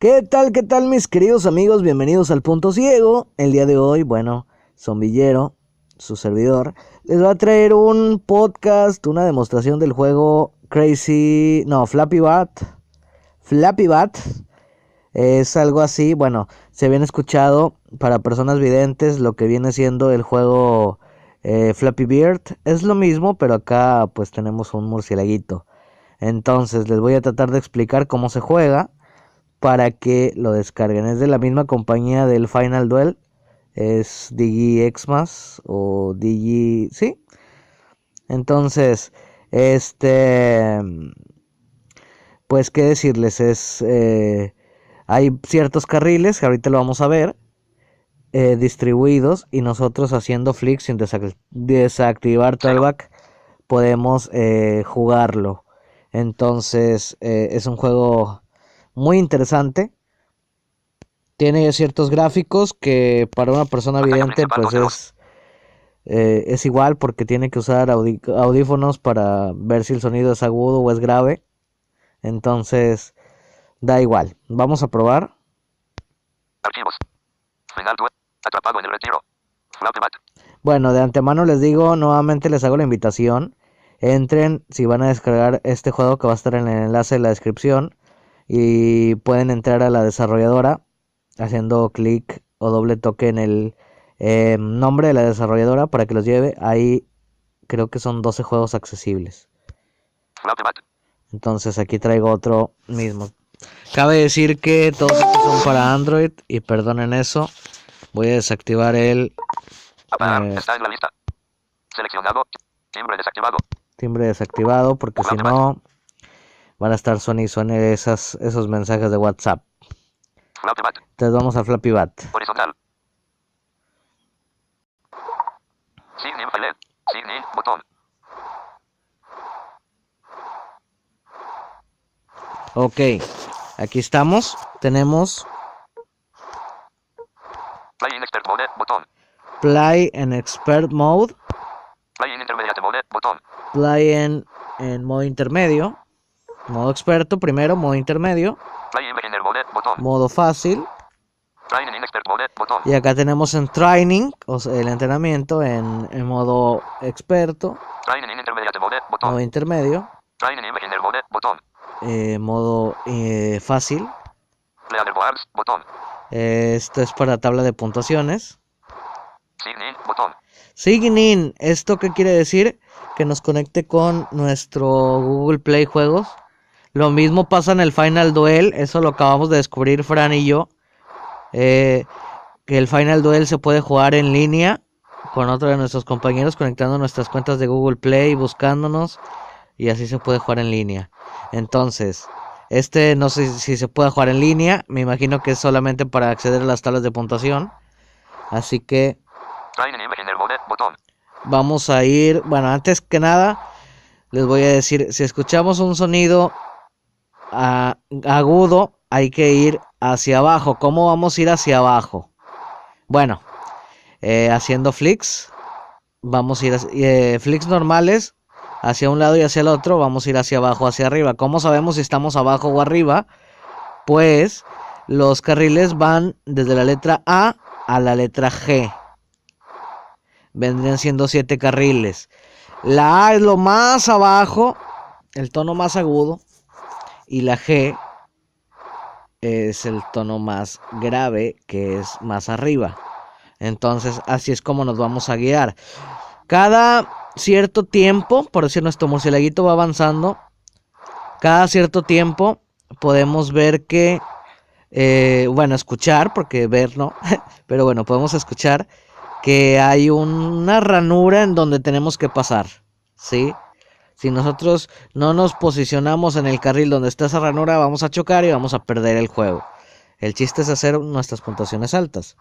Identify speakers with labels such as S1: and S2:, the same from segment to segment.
S1: ¿Qué tal, qué tal mis queridos amigos? Bienvenidos al Punto Ciego. El día de hoy, bueno, Zombillero, su servidor, les va a traer un podcast, una demostración del juego Crazy, no, Flappy Bat. Flappy Bat es algo así, bueno, se viene escuchado para personas videntes lo que viene siendo el juego eh, Flappy Bird. Es lo mismo, pero acá pues tenemos un murcielaguito. Entonces les voy a tratar de explicar cómo se juega para que lo descarguen. Es de la misma compañía del Final Duel. Es Digi Xmas o Digi... Sí. Entonces, este... Pues qué decirles, es... Eh, hay ciertos carriles, que ahorita lo vamos a ver, eh, distribuidos y nosotros haciendo flick sin desactivar trailback podemos eh, jugarlo. Entonces es un juego muy interesante. Tiene ciertos gráficos que para una persona vidente pues es, eh, es igual porque tiene que usar audífonos para ver si el sonido es agudo o es grave. Entonces da igual. Vamos a probar. Bueno, de antemano les digo, nuevamente les hago la invitación. Entren si van a descargar este juego que va a estar en el enlace de la descripción y pueden entrar a la desarrolladora haciendo clic o doble toque en el eh, nombre de la desarrolladora para que los lleve. Ahí creo que son 12 juegos accesibles. Entonces aquí traigo otro mismo. Cabe decir que todos estos son para Android y perdonen eso. Voy a desactivar el...
S2: Eh, está en la lista. Seleccionado. Timbre desactivado.
S1: Timbre desactivado porque si no van a estar suene y suene esas, esos mensajes de WhatsApp. Entonces vamos a Flappy Bat.
S2: Horizontal. Sign in file. Sign in botón.
S1: Ok, aquí estamos. Tenemos
S2: Play in expert mode botón.
S1: Play en Expert Mode.
S2: Play in intermediate mode botón.
S1: Play en, en modo intermedio. Modo experto primero, modo intermedio.
S2: Mode.
S1: Modo fácil.
S2: Expert mode.
S1: Y acá tenemos en training, o sea, el entrenamiento en, en modo experto,
S2: mode
S1: modo intermedio, eh, modo eh, fácil. Eh, esto es para tabla de puntuaciones.
S2: Sign in botón.
S1: Sign in, ¿esto qué quiere decir? Que nos conecte con nuestro Google Play Juegos. Lo mismo pasa en el Final Duel, eso lo acabamos de descubrir Fran y yo. eh, que el Final Duel se puede jugar en línea con otro de nuestros compañeros conectando nuestras cuentas de Google Play, buscándonos y así se puede jugar en línea. Entonces, este no sé si se puede jugar en línea, me imagino que es solamente para acceder a las tablas de puntuación. Así que vamos a ir, bueno, antes que nada, les voy a decir, si escuchamos un sonido agudo, hay que ir hacia abajo. ¿Cómo vamos a ir hacia abajo? Bueno, eh, haciendo flicks, vamos a ir, hacia- eh, flicks normales, hacia un lado y hacia el otro, vamos a ir hacia abajo, hacia arriba. ¿Cómo sabemos si estamos abajo o arriba? Pues los carriles van desde la letra A a la letra G vendrían siendo siete carriles. La A es lo más abajo, el tono más agudo, y la G es el tono más grave, que es más arriba. Entonces, así es como nos vamos a guiar. Cada cierto tiempo, por decir nuestro murcielaguito va avanzando, cada cierto tiempo podemos ver que, eh, bueno, escuchar, porque ver no, pero bueno, podemos escuchar que hay una ranura en donde tenemos que pasar, ¿sí? Si nosotros no nos posicionamos en el carril donde está esa ranura, vamos a chocar y vamos a perder el juego. El chiste es hacer nuestras puntuaciones altas.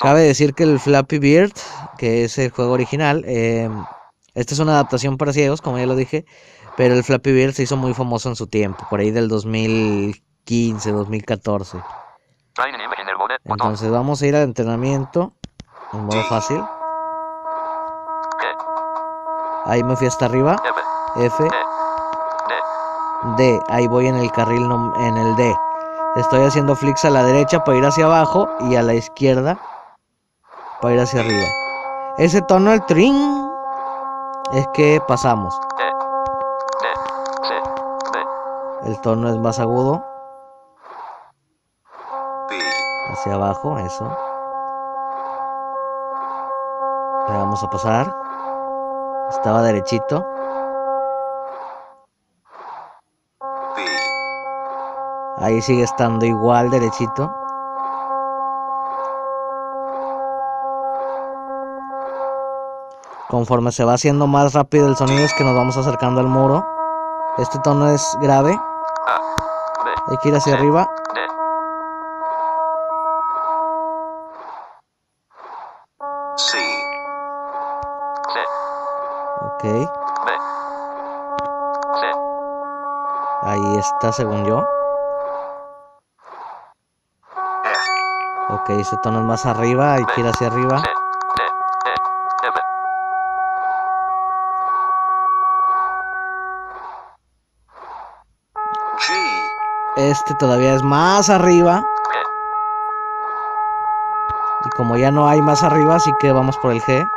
S1: Cabe decir que el Flappy Bird, que es el juego original, eh, esta es una adaptación para ciegos, como ya lo dije, pero el Flappy Bird se hizo muy famoso en su tiempo, por ahí del 2015, 2014.
S2: Training in beginner mode botón.
S1: Entonces vamos a ir al entrenamiento en modo fácil. Ahí me fui hasta arriba.
S2: F, D.
S1: Ahí voy en el carril, en el D. Estoy haciendo flicks a la derecha para ir hacia abajo y a la izquierda para ir hacia arriba. Ese tono, el tring, es que pasamos. El tono es más agudo, hacia abajo, eso. Le vamos a pasar. Estaba derechito. Ahí sigue estando igual derechito. Conforme se va haciendo más rápido el sonido es que nos vamos acercando al muro. Este tono es grave.
S2: A, B,
S1: Hay que ir hacia arriba. Ahí está según yo. Ok, ese tono es más arriba. Que ir hacia arriba.
S2: C, D, E, F,
S3: G,
S1: Este todavía es más arriba. Y como ya no hay más arriba, así que vamos por el G.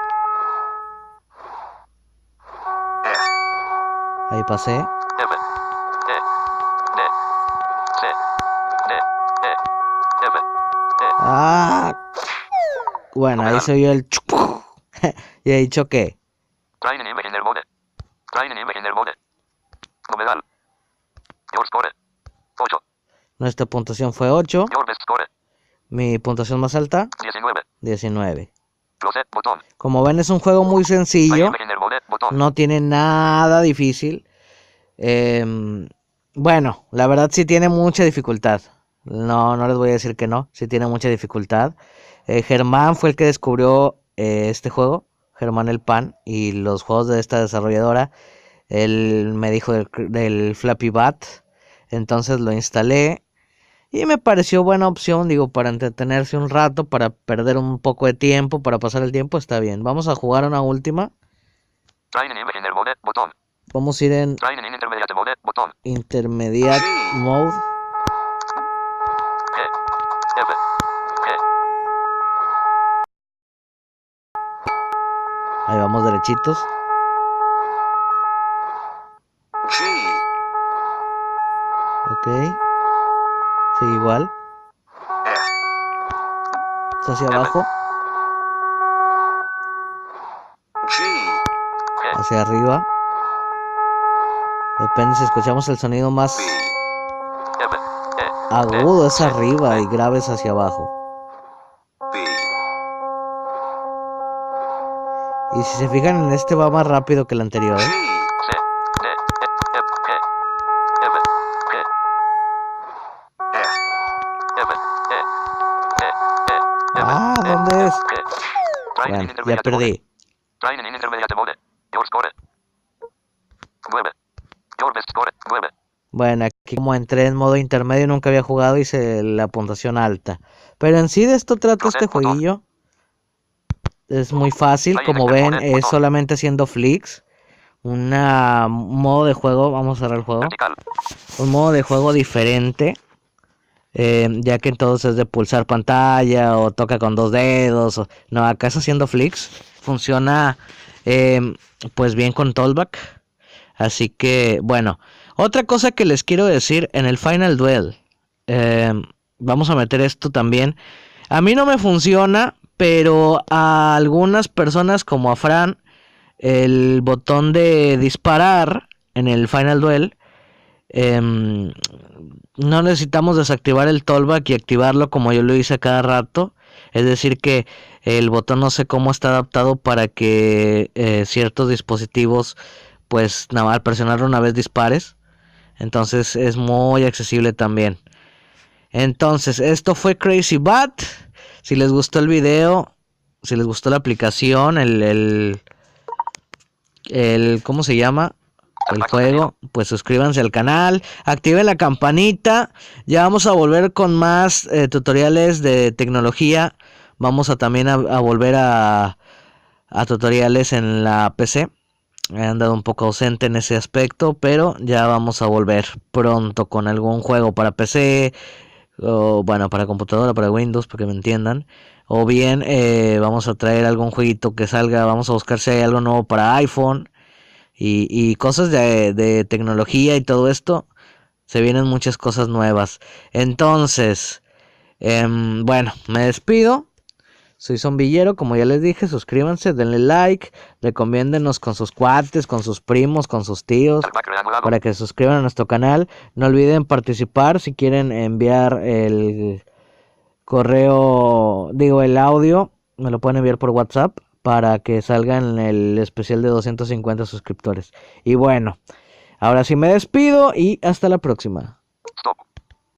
S1: Ahí pasé. Ah. Bueno, ahí se oyó el chuc. y ahí choqué.
S2: Trainen imagen del mode. Trainen imagen del mode. Novedad. Your score. 8.
S1: Nuestra puntuación fue 8.
S2: Your best score.
S1: Mi puntuación más alta,
S2: 19.
S1: 19.
S2: Close botón.
S1: Como ven, es un juego muy sencillo. No tiene nada difícil. Em, bueno, la verdad sí tiene mucha dificultad. No, no les voy a decir que no. Sí tiene mucha dificultad. Eh, Germán fue el que descubrió eh, este juego. Germán el Pan y los juegos de esta desarrolladora. Él me dijo del, del Flappy Bat. Entonces lo instalé. Y me pareció buena opción, digo, para entretenerse un rato, para perder un poco de tiempo, para pasar el tiempo, está bien. Vamos a jugar una última.
S2: Trainen imagen del mode. Botón.
S1: Vamos a ir en
S2: intermediate mode. Botón.
S1: Intermediate Mode.
S2: G, F, G,
S1: Ahí vamos derechitos. Ok. Sigue igual. Es hacia abajo,
S3: G,
S2: G,
S1: hacia arriba. Depende si escuchamos el sonido más agudo es arriba y grave es hacia abajo. Y si se fijan en este va más rápido que el anterior. ¿eh? Ah, ¿dónde es? Ya perdí. Bueno, aquí como entré en modo intermedio nunca había jugado hice la puntuación alta. Pero en sí de esto trata este jueguillo. Es muy fácil, como ven es solamente haciendo flicks. Una un modo de juego, vamos a cerrar el juego. Un modo de juego diferente. eh, ya que entonces es de pulsar pantalla o toca con dos dedos. o- no, acá es haciendo flicks. Funciona eh, pues bien con Tollback. Así que bueno. Otra cosa que les quiero decir en el Final Duel. eh, vamos a meter esto también. A mí no me funciona, pero a algunas personas como a Fran, el botón de disparar en el Final Duel, em, no necesitamos desactivar el tollback y activarlo como yo lo hice a cada rato. Es decir, que el botón no sé cómo está adaptado para que eh, ciertos dispositivos, pues nada al presionarlo una vez dispares. Entonces es muy accesible también. Entonces, esto fue Crazy Bat. Si les gustó el video, si les gustó la aplicación, el, el, el ¿cómo se llama? El juego, pues suscríbanse al canal, activen la campanita. Ya vamos a volver con más eh, tutoriales de tecnología. Vamos a también a, a volver a, a tutoriales en la PC. He andado un poco ausente en ese aspecto, pero ya vamos a volver pronto con algún juego para PC, o bueno, para computadora, para Windows, para que me entiendan. O bien eh, vamos a traer algún jueguito que salga, vamos a buscar si hay algo nuevo para iPhone y, cosas de, de tecnología y todo esto. Se vienen muchas cosas nuevas. Entonces, em, bueno, me despido. Soy Zombillero, como ya les dije, suscríbanse, denle like, recomiéndenos con sus cuates, con sus primos, con sus tíos, para que se suscriban a nuestro canal. No olviden participar si quieren enviar el correo, digo, el audio, me lo pueden enviar por WhatsApp para que salga en el especial de 250 suscriptores. Y bueno, ahora sí me despido y hasta la próxima.
S2: Stop.